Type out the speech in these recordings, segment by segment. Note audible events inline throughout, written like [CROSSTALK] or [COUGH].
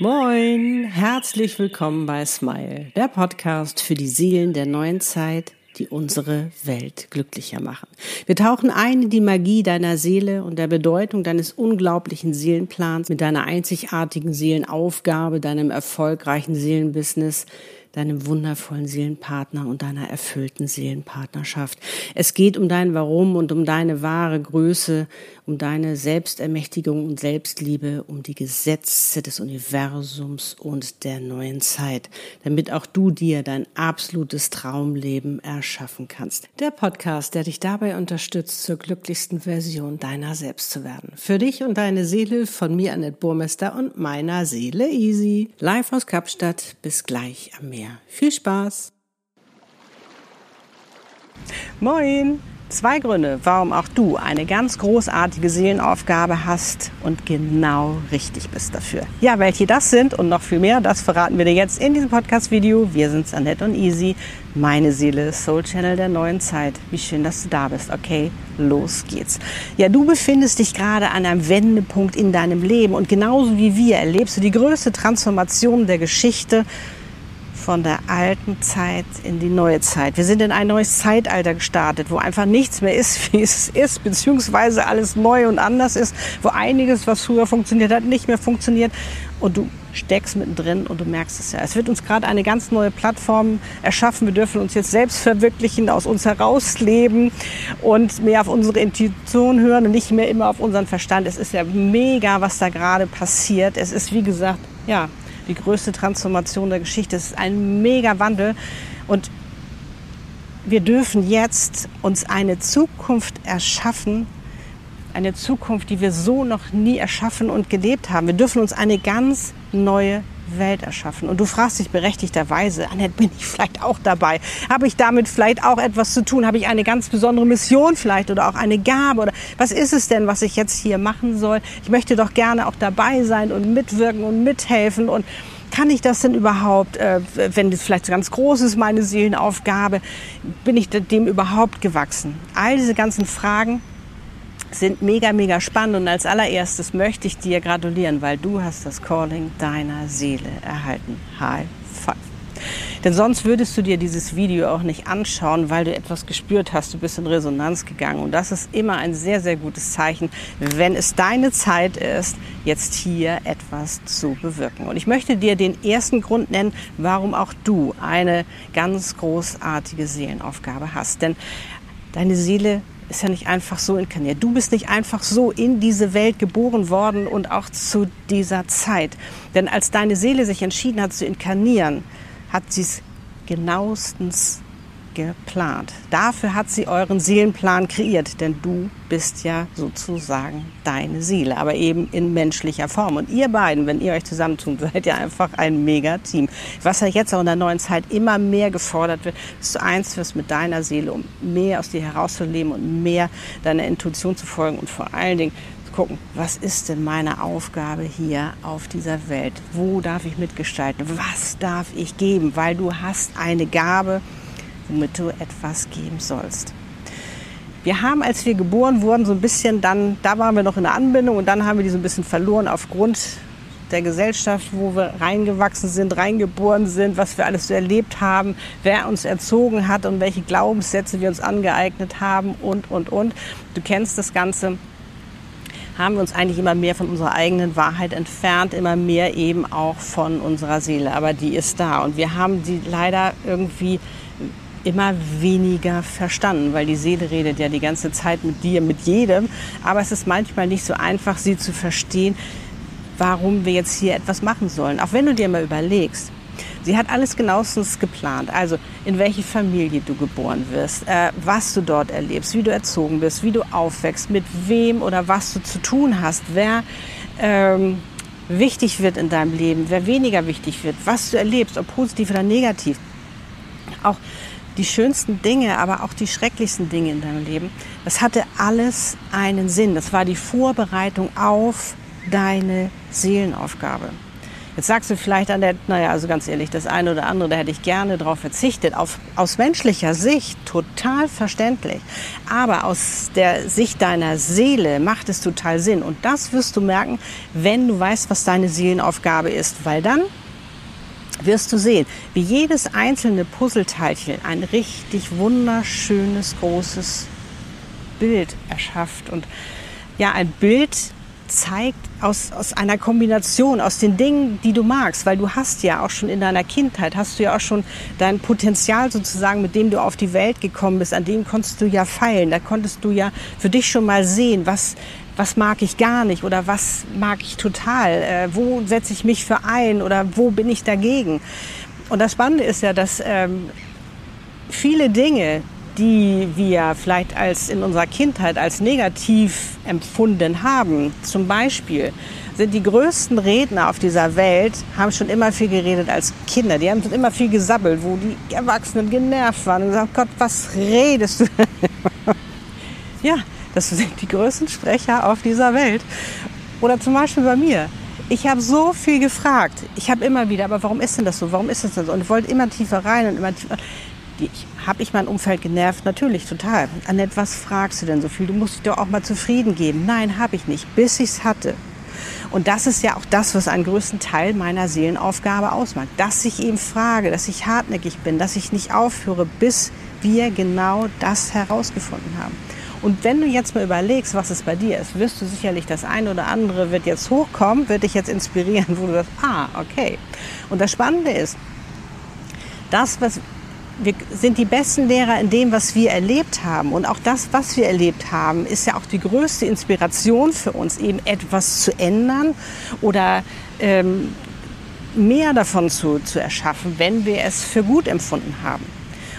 Moin, herzlich willkommen bei Smile, der Podcast für die Seelen der neuen Zeit, die unsere Welt glücklicher machen. Wir tauchen ein in die Magie deiner Seele und der Bedeutung deines unglaublichen Seelenplans mit deiner einzigartigen Seelenaufgabe, deinem erfolgreichen Seelenbusiness, deinem wundervollen Seelenpartner und deiner erfüllten Seelenpartnerschaft. Es geht um dein Warum und um deine wahre Größe, um deine Selbstermächtigung und Selbstliebe, um die Gesetze des Universums und der neuen Zeit, damit auch du dir dein absolutes Traumleben erschaffen kannst. Der Podcast, der dich dabei unterstützt, zur glücklichsten Version deiner selbst zu werden. Für dich und deine Seele von mir, Annette Burmester und meiner Seele Easy. Live aus Kapstadt. Bis gleich am Meer. Viel Spaß! Moin! Zwei Gründe, warum auch du eine ganz großartige Seelenaufgabe hast und genau richtig bist dafür. Ja, welche das sind und noch viel mehr, das verraten wir dir jetzt in diesem Podcast-Video. Wir sind Annette und Easy, meine Seele, Soul Channel der neuen Zeit. Wie schön, dass du da bist. Okay, los geht's. Ja, du befindest dich gerade an einem Wendepunkt in deinem Leben und genauso wie wir erlebst du die größte Transformation der Geschichte von der alten Zeit in die neue Zeit. Wir sind in ein neues Zeitalter gestartet, wo einfach nichts mehr ist, [LAUGHS] wie es ist, beziehungsweise alles neu und anders ist, wo einiges, was früher funktioniert hat, nicht mehr funktioniert. Und du steckst mittendrin und du merkst es ja. Es wird uns gerade eine ganz neue Plattform erschaffen. Wir dürfen uns jetzt selbst verwirklichen, aus uns herausleben und mehr auf unsere Intuition hören und nicht mehr immer auf unseren Verstand. Es ist ja mega, was da gerade passiert. Es ist, wie gesagt, ja, die größte Transformation der Geschichte. Es ist ein mega Wandel und wir dürfen jetzt uns eine Zukunft erschaffen, eine Zukunft, die wir so noch nie erschaffen und gelebt haben. Wir dürfen uns eine ganz neue Welt erschaffen. Und du fragst dich berechtigterweise, Annette, bin ich vielleicht auch dabei? Habe ich damit vielleicht auch etwas zu tun? Habe ich eine ganz besondere Mission vielleicht oder auch eine Gabe? Oder was ist es denn, was ich jetzt hier machen soll? Ich möchte doch gerne auch dabei sein und mitwirken und mithelfen und kann ich das denn überhaupt, äh, wenn das vielleicht so ganz groß ist, meine Seelenaufgabe, bin ich dem überhaupt gewachsen? All diese ganzen Fragen sind mega, mega spannend und als allererstes möchte ich dir gratulieren, weil du hast das Calling deiner Seele erhalten. High five. Denn sonst würdest du dir dieses Video auch nicht anschauen, weil du etwas gespürt hast, du bist in Resonanz gegangen. Und das ist immer ein sehr, sehr gutes Zeichen, wenn es deine Zeit ist, jetzt hier etwas zu bewirken. Und ich möchte dir den ersten Grund nennen, warum auch du eine ganz großartige Seelenaufgabe hast. Denn deine Seele ist ja nicht einfach so inkarniert. Du bist nicht einfach so in diese Welt geboren worden und auch zu dieser Zeit. Denn als deine Seele sich entschieden hat zu inkarnieren, hat sie es genauestens geplant. Dafür hat sie euren Seelenplan kreiert, denn du bist ja sozusagen deine Seele, aber eben in menschlicher Form. Und ihr beiden, wenn ihr euch zusammentun, [LAUGHS] seid ihr einfach ein Mega-Team. Was ja jetzt auch in der neuen Zeit immer mehr gefordert wird, dass du eins wirst mit deiner Seele, um mehr aus dir herauszuleben und mehr deiner Intuition zu folgen und vor allen Dingen gucken, was ist denn meine Aufgabe hier auf dieser Welt? Wo darf ich mitgestalten? Was darf ich geben? Weil du hast eine Gabe, womit du etwas geben sollst. Wir haben, als wir geboren wurden, so ein bisschen dann, da waren wir noch in der Anbindung und dann haben wir die so ein bisschen verloren aufgrund der Gesellschaft, wo wir reingewachsen sind, reingeboren sind, was wir alles so erlebt haben, wer uns erzogen hat und welche Glaubenssätze wir uns angeeignet haben und, und, und. Du kennst das Ganze haben wir uns eigentlich immer mehr von unserer eigenen Wahrheit entfernt, immer mehr eben auch von unserer Seele. Aber die ist da und wir haben sie leider irgendwie immer weniger verstanden, weil die Seele redet ja die ganze Zeit mit dir, mit jedem. Aber es ist manchmal nicht so einfach, sie zu verstehen, warum wir jetzt hier etwas machen sollen. Auch wenn du dir mal überlegst, Sie hat alles genauestens geplant. Also in welche Familie du geboren wirst, äh, was du dort erlebst, wie du erzogen bist, wie du aufwächst, mit wem oder was du zu tun hast, wer ähm, wichtig wird in deinem Leben, wer weniger wichtig wird, was du erlebst, ob positiv oder negativ. Auch die schönsten Dinge, aber auch die schrecklichsten Dinge in deinem Leben. Das hatte alles einen Sinn. Das war die Vorbereitung auf deine Seelenaufgabe. Jetzt sagst du vielleicht, Annette, naja, also ganz ehrlich, das eine oder andere, da hätte ich gerne drauf verzichtet. Auf, aus menschlicher Sicht total verständlich. Aber aus der Sicht deiner Seele macht es total Sinn. Und das wirst du merken, wenn du weißt, was deine Seelenaufgabe ist. Weil dann wirst du sehen, wie jedes einzelne Puzzleteilchen ein richtig wunderschönes, großes Bild erschafft. Und ja, ein Bild zeigt aus, aus einer Kombination, aus den Dingen, die du magst, weil du hast ja auch schon in deiner Kindheit, hast du ja auch schon dein Potenzial sozusagen, mit dem du auf die Welt gekommen bist, an dem konntest du ja feilen, da konntest du ja für dich schon mal sehen, was, was mag ich gar nicht oder was mag ich total, äh, wo setze ich mich für ein oder wo bin ich dagegen. Und das Spannende ist ja, dass ähm, viele Dinge, die wir vielleicht als in unserer Kindheit als negativ empfunden haben, zum Beispiel sind die größten Redner auf dieser Welt, haben schon immer viel geredet als Kinder. Die haben schon immer viel gesabbelt, wo die Erwachsenen genervt waren und gesagt, Gott, was redest du? [LAUGHS] ja, das sind die größten Sprecher auf dieser Welt. Oder zum Beispiel bei mir. Ich habe so viel gefragt. Ich habe immer wieder, aber warum ist denn das so? Warum ist das denn so? Und wollte immer tiefer rein und immer tiefer. Habe ich mein Umfeld genervt? Natürlich, total. Annette, was fragst du denn so viel? Du musst dich doch auch mal zufrieden geben. Nein, habe ich nicht, bis ich es hatte. Und das ist ja auch das, was einen größten Teil meiner Seelenaufgabe ausmacht. Dass ich eben frage, dass ich hartnäckig bin, dass ich nicht aufhöre, bis wir genau das herausgefunden haben. Und wenn du jetzt mal überlegst, was es bei dir ist, wirst du sicherlich das eine oder andere wird jetzt hochkommen, wird dich jetzt inspirieren, wo du sagst, ah, okay. Und das Spannende ist, das, was wir sind die besten Lehrer in dem, was wir erlebt haben. Und auch das, was wir erlebt haben, ist ja auch die größte Inspiration für uns, eben etwas zu ändern oder ähm, mehr davon zu, zu erschaffen, wenn wir es für gut empfunden haben.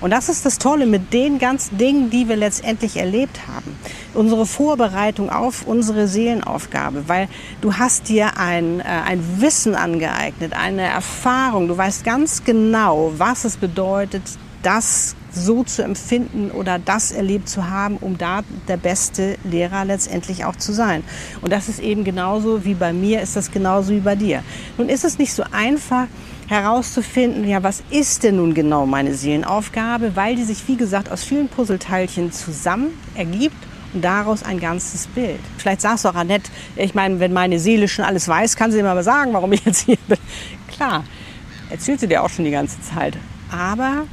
Und das ist das Tolle mit den ganzen Dingen, die wir letztendlich erlebt haben. Unsere Vorbereitung auf unsere Seelenaufgabe, weil du hast dir ein, äh, ein Wissen angeeignet, eine Erfahrung. Du weißt ganz genau, was es bedeutet, das so zu empfinden oder das erlebt zu haben, um da der beste Lehrer letztendlich auch zu sein. Und das ist eben genauso wie bei mir, ist das genauso wie bei dir. Nun ist es nicht so einfach, herauszufinden, ja, was ist denn nun genau meine Seelenaufgabe, weil die sich, wie gesagt, aus vielen Puzzleteilchen zusammen ergibt und daraus ein ganzes Bild. Vielleicht sagst du auch, Annette, ich meine, wenn meine Seele schon alles weiß, kann sie mir mal sagen, warum ich jetzt hier bin. Klar, erzählt sie dir auch schon die ganze Zeit. Aber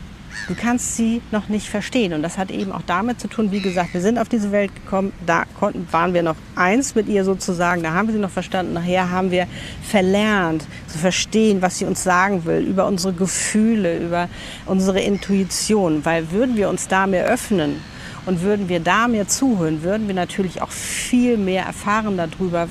Du kannst sie noch nicht verstehen. Und das hat eben auch damit zu tun, wie gesagt, wir sind auf diese Welt gekommen, da konnten, waren wir noch eins mit ihr sozusagen, da haben wir sie noch verstanden. Nachher haben wir verlernt zu verstehen, was sie uns sagen will, über unsere Gefühle, über unsere Intuition. Weil würden wir uns da mehr öffnen, und würden wir da mehr zuhören, würden wir natürlich auch viel mehr erfahren darüber,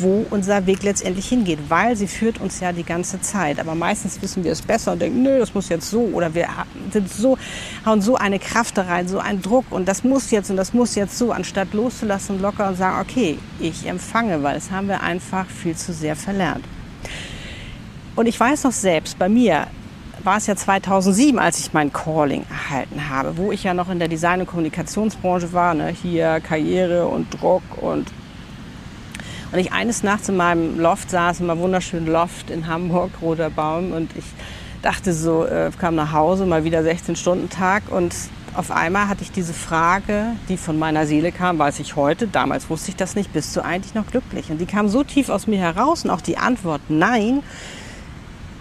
wo unser Weg letztendlich hingeht, weil sie führt uns ja die ganze Zeit. Aber meistens wissen wir es besser und denken, nö, das muss jetzt so oder wir sind so, hauen so eine Kraft da rein, so einen Druck und das muss jetzt und das muss jetzt so, anstatt loszulassen, locker und sagen, okay, ich empfange, weil das haben wir einfach viel zu sehr verlernt. Und ich weiß noch selbst, bei mir war es ja 2007, als ich mein Calling erhalten habe, wo ich ja noch in der Design- und Kommunikationsbranche war, ne? hier Karriere und Druck und und ich eines Nachts in meinem Loft saß, in meinem wunderschönen Loft in Hamburg, Roter Baum, und ich dachte so, äh, kam nach Hause, mal wieder 16-Stunden-Tag und auf einmal hatte ich diese Frage, die von meiner Seele kam, weiß ich heute, damals wusste ich das nicht, bist du eigentlich noch glücklich? Und die kam so tief aus mir heraus und auch die Antwort nein,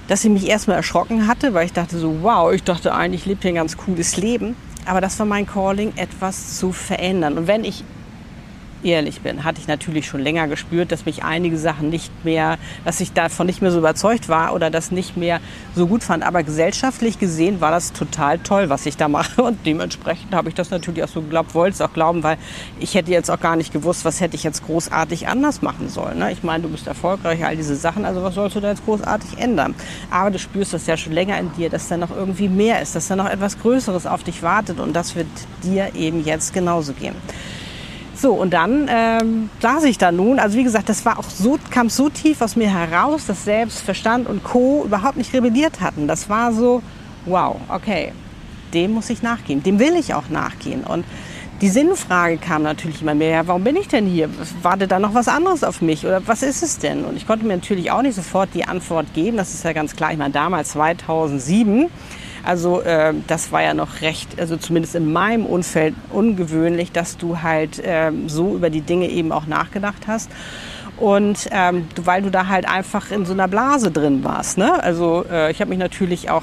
dass sie mich erstmal erschrocken hatte, weil ich dachte so, wow, ich dachte eigentlich, ich lebe hier ein ganz cooles Leben. Aber das war mein Calling, etwas zu verändern. Und wenn ich ehrlich bin, hatte ich natürlich schon länger gespürt, dass mich einige Sachen nicht mehr, dass ich davon nicht mehr so überzeugt war oder das nicht mehr so gut fand. Aber gesellschaftlich gesehen war das total toll, was ich da mache. Und dementsprechend habe ich das natürlich auch so geglaubt, wollte es auch glauben, weil ich hätte jetzt auch gar nicht gewusst, was hätte ich jetzt großartig anders machen sollen. Ne? Ich meine, du bist erfolgreich, all diese Sachen, also was sollst du da jetzt großartig ändern? Aber du spürst das ja schon länger in dir, dass da noch irgendwie mehr ist, dass da noch etwas Größeres auf dich wartet und das wird dir eben jetzt genauso gehen. So, und dann ähm, saß ich da nun. Also wie gesagt, das war auch so, kam so tief aus mir heraus, dass Selbstverstand und Co. überhaupt nicht rebelliert hatten. Das war so, wow, okay, dem muss ich nachgehen. Dem will ich auch nachgehen. Und die Sinnfrage kam natürlich immer mehr. Ja, warum bin ich denn hier? Wartet da noch was anderes auf mich? Oder was ist es denn? Und ich konnte mir natürlich auch nicht sofort die Antwort geben. Das ist ja ganz klar. Ich meine, damals 2007 also äh, das war ja noch recht, also zumindest in meinem Umfeld ungewöhnlich, dass du halt äh, so über die Dinge eben auch nachgedacht hast. Und ähm, weil du da halt einfach in so einer Blase drin warst. Ne? Also äh, ich habe mich natürlich auch,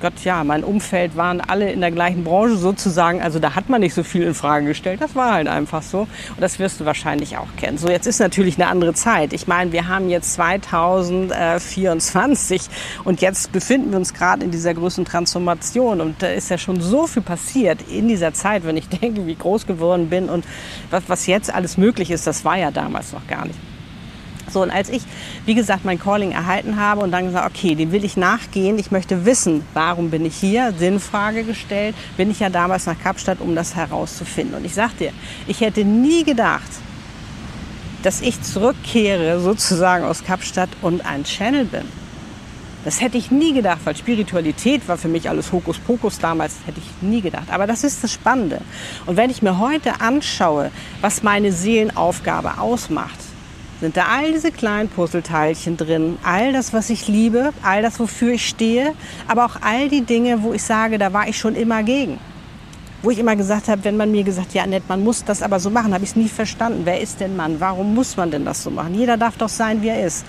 Gott ja, mein Umfeld waren alle in der gleichen Branche sozusagen. Also da hat man nicht so viel in Frage gestellt. Das war halt einfach so. Und das wirst du wahrscheinlich auch kennen. So, jetzt ist natürlich eine andere Zeit. Ich meine, wir haben jetzt 2024 und jetzt befinden wir uns gerade in dieser größten Transformation. Und da ist ja schon so viel passiert in dieser Zeit, wenn ich [LAUGHS] denke, wie groß geworden bin und was, was jetzt alles möglich ist, das war ja damals noch gar nicht. So, und als ich, wie gesagt, mein Calling erhalten habe und dann gesagt, okay, dem will ich nachgehen, ich möchte wissen, warum bin ich hier, Sinnfrage gestellt, bin ich ja damals nach Kapstadt, um das herauszufinden. Und ich sag dir, ich hätte nie gedacht, dass ich zurückkehre sozusagen aus Kapstadt und ein Channel bin. Das hätte ich nie gedacht, weil Spiritualität war für mich alles Hokuspokus damals, hätte ich nie gedacht. Aber das ist das Spannende. Und wenn ich mir heute anschaue, was meine Seelenaufgabe ausmacht, sind da all diese kleinen Puzzleteilchen drin. All das, was ich liebe, all das, wofür ich stehe, aber auch all die Dinge, wo ich sage, da war ich schon immer gegen. Wo ich immer gesagt habe, wenn man mir gesagt, ja nett, man muss das aber so machen, habe ich es nie verstanden. Wer ist denn Mann? Warum muss man denn das so machen? Jeder darf doch sein, wie er ist.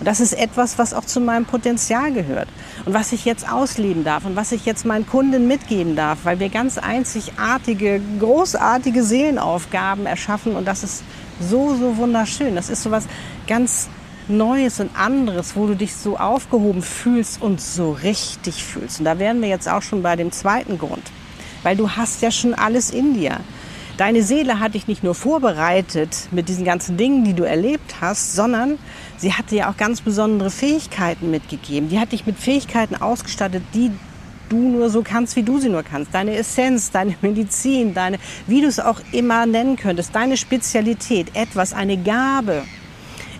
Und das ist etwas, was auch zu meinem Potenzial gehört. Und was ich jetzt ausleben darf und was ich jetzt meinen Kunden mitgeben darf, weil wir ganz einzigartige, großartige Seelenaufgaben erschaffen und das ist so, so wunderschön. Das ist so was ganz Neues und anderes, wo du dich so aufgehoben fühlst und so richtig fühlst. Und da wären wir jetzt auch schon bei dem zweiten Grund. Weil du hast ja schon alles in dir. Deine Seele hat dich nicht nur vorbereitet mit diesen ganzen Dingen, die du erlebt hast, sondern sie hat dir auch ganz besondere Fähigkeiten mitgegeben. Die hat dich mit Fähigkeiten ausgestattet, die du nur so kannst, wie du sie nur kannst. Deine Essenz, deine [LAUGHS] Medizin, deine, wie du es auch immer nennen könntest, deine Spezialität, etwas, eine Gabe,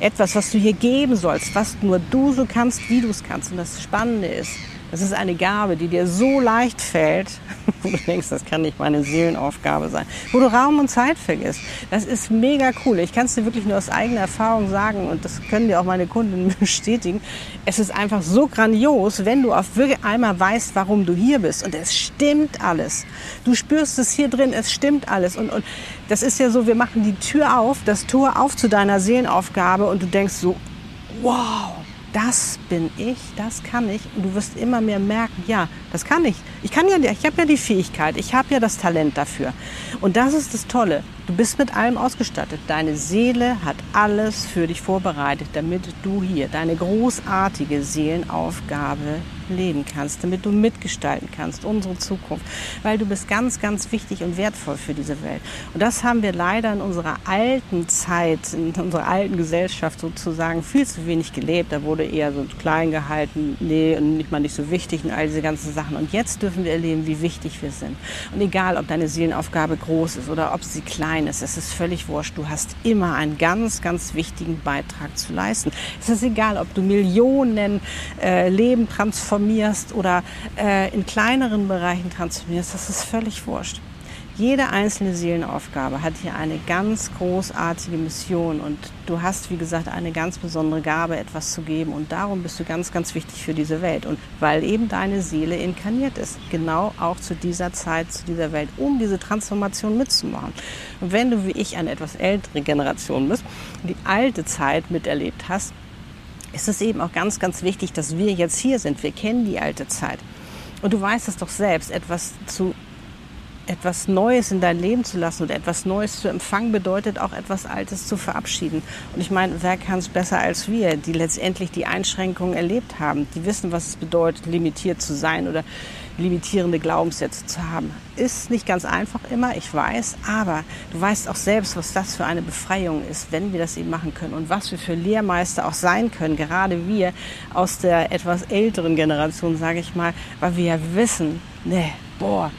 etwas, was du hier geben sollst, was nur du so kannst, wie du es kannst. Und das Spannende ist, das ist eine Gabe, die dir so leicht fällt, [LAUGHS] wo du denkst, das kann nicht meine Seelenaufgabe sein, wo du Raum und Zeit vergisst. Das ist mega cool. Ich kann es dir wirklich nur aus eigener Erfahrung sagen und das können dir auch meine Kunden [LAUGHS] bestätigen. Es ist einfach so grandios, wenn du auf wirklich einmal weißt, warum du hier bist und es stimmt alles. Du spürst es hier drin, es stimmt alles und, und das ist ja so, wir machen die Tür auf, das Tor auf zu deiner Seelenaufgabe und du denkst so, wow, das bin ich, das kann ich. Und du wirst immer mehr merken, ja, das kann ich. Ich kann ja, ich habe ja die Fähigkeit, ich habe ja das Talent dafür. Und das ist das Tolle. Du bist mit allem ausgestattet. Deine Seele hat alles für dich vorbereitet, damit du hier deine großartige Seelenaufgabe leben kannst, damit du mitgestalten kannst, unsere Zukunft. Weil du bist ganz, ganz wichtig und wertvoll für diese Welt. Und das haben wir leider in unserer alten Zeit, in unserer alten Gesellschaft sozusagen viel zu wenig gelebt. Da wurde eher so klein gehalten, nee, und nicht mal nicht so wichtig und all diese ganzen Sachen. Und jetzt dürfen wir erleben, wie wichtig wir sind. Und egal, ob deine Seelenaufgabe groß ist oder ob sie klein Kleines. Es ist völlig wurscht. Du hast immer einen ganz, ganz wichtigen Beitrag zu leisten. Es ist egal, ob du Millionen äh, Leben transformierst oder äh, in kleineren Bereichen transformierst. Das ist völlig wurscht. Jede einzelne Seelenaufgabe hat hier eine ganz großartige Mission und du hast, wie gesagt, eine ganz besondere Gabe, etwas zu geben und darum bist du ganz, ganz wichtig für diese Welt und weil eben deine Seele inkarniert ist, genau auch zu dieser Zeit, zu dieser Welt, um diese Transformation mitzumachen. Und wenn du wie ich eine etwas ältere Generation bist, die alte Zeit miterlebt hast, ist es eben auch ganz, ganz wichtig, dass wir jetzt hier sind. Wir kennen die alte Zeit. Und du weißt es doch selbst, etwas zu etwas Neues in dein Leben zu lassen oder etwas Neues zu empfangen, bedeutet auch etwas Altes zu verabschieden. Und ich meine, wer kann es besser als wir, die letztendlich die Einschränkungen erlebt haben, die wissen, was es bedeutet, limitiert zu sein oder limitierende Glaubenssätze zu haben. Ist nicht ganz einfach immer, ich weiß, aber du weißt auch selbst, was das für eine Befreiung ist, wenn wir das eben machen können und was wir für Lehrmeister auch sein können, gerade wir aus der etwas älteren Generation, sage ich mal, weil wir ja wissen, ne, boah,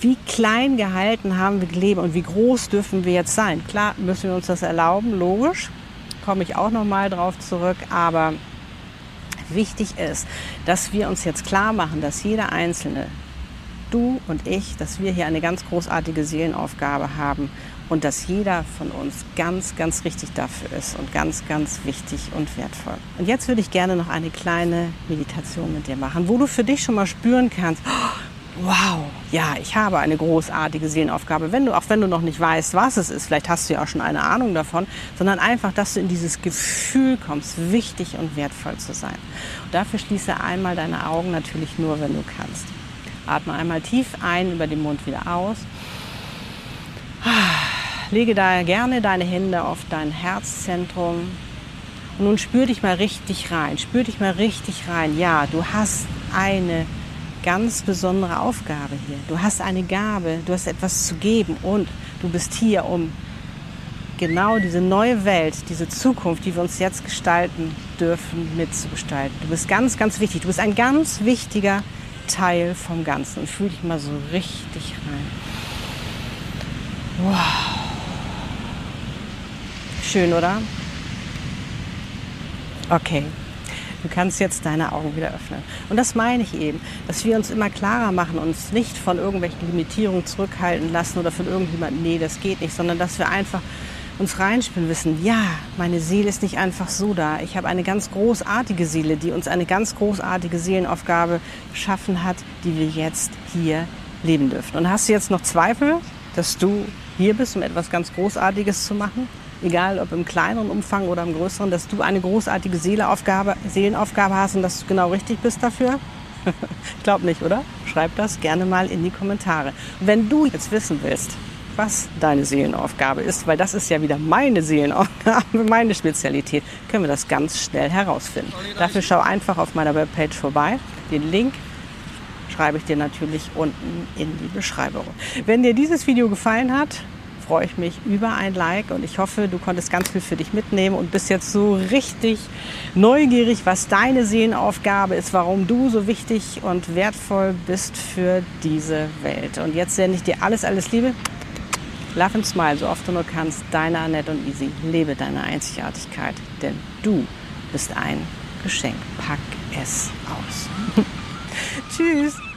wie klein gehalten haben wir gelebt und wie groß dürfen wir jetzt sein. Klar müssen wir uns das erlauben, logisch, komme ich auch noch mal drauf zurück, aber wichtig ist, dass wir uns jetzt klar machen, dass jeder Einzelne du und ich, dass wir hier eine ganz großartige Seelenaufgabe haben und dass jeder von uns ganz, ganz richtig dafür ist und ganz, ganz wichtig und wertvoll. Und jetzt würde ich gerne noch eine kleine Meditation mit dir machen, wo du für dich schon mal spüren kannst, wow, ja, ich habe eine großartige Seelenaufgabe. Wenn du, auch wenn du noch nicht weißt, was es ist, vielleicht hast du ja auch schon eine Ahnung davon, sondern einfach, dass du in dieses Gefühl kommst, wichtig und wertvoll zu sein. Und dafür schließe einmal deine Augen natürlich nur, wenn du kannst. Atme einmal tief ein, über den Mund wieder aus. Lege da gerne deine Hände auf dein Herzzentrum. Und nun spür dich mal richtig rein. Spür dich mal richtig rein. Ja, du hast eine ganz besondere Aufgabe hier. Du hast eine Gabe, du hast etwas zu geben und du bist hier, um genau diese neue Welt, diese Zukunft, die wir uns jetzt gestalten dürfen, mitzugestalten. Du bist ganz, ganz wichtig. Du bist ein ganz wichtiger Teil vom Ganzen. Und fühl dich mal so richtig rein. Wow. Schön, oder? Okay. Du kannst jetzt deine Augen wieder öffnen. Und das meine ich eben, dass wir uns immer klarer machen, uns nicht von irgendwelchen Limitierungen zurückhalten lassen oder von irgendjemandem, nee, das geht nicht, sondern dass wir einfach uns reinspielen wissen, ja, meine Seele ist nicht einfach so da. Ich habe eine ganz großartige Seele, die uns eine ganz großartige Seelenaufgabe geschaffen hat, die wir jetzt hier leben dürfen. Und hast du jetzt noch Zweifel, dass du hier bist, um etwas ganz Großartiges zu machen? Egal ob im kleineren Umfang oder im größeren, dass du eine großartige Seelenaufgabe, Seelenaufgabe hast und dass du genau richtig bist dafür? [LAUGHS] ich glaube nicht, oder? Schreib das gerne mal in die Kommentare. Wenn du jetzt wissen willst, was deine Seelenaufgabe ist, weil das ist ja wieder meine Seelenaufgabe, [LAUGHS] meine Spezialität, können wir das ganz schnell herausfinden. Dafür schau einfach auf meiner Webpage vorbei. Den Link schreibe ich dir natürlich unten in die Beschreibung. Wenn dir dieses Video gefallen hat, freue ich mich über ein Like und ich hoffe, du konntest ganz viel für dich mitnehmen und bist jetzt so richtig neugierig, was deine Seelenaufgabe ist, warum du so wichtig und wertvoll bist für diese Welt. Und jetzt sende ich dir alles, alles Liebe. Love and smile, so oft du nur kannst. Deine Annette und Easy. Lebe deine Einzigartigkeit, denn du bist ein Geschenk. Pack es aus. [LAUGHS] Tschüss.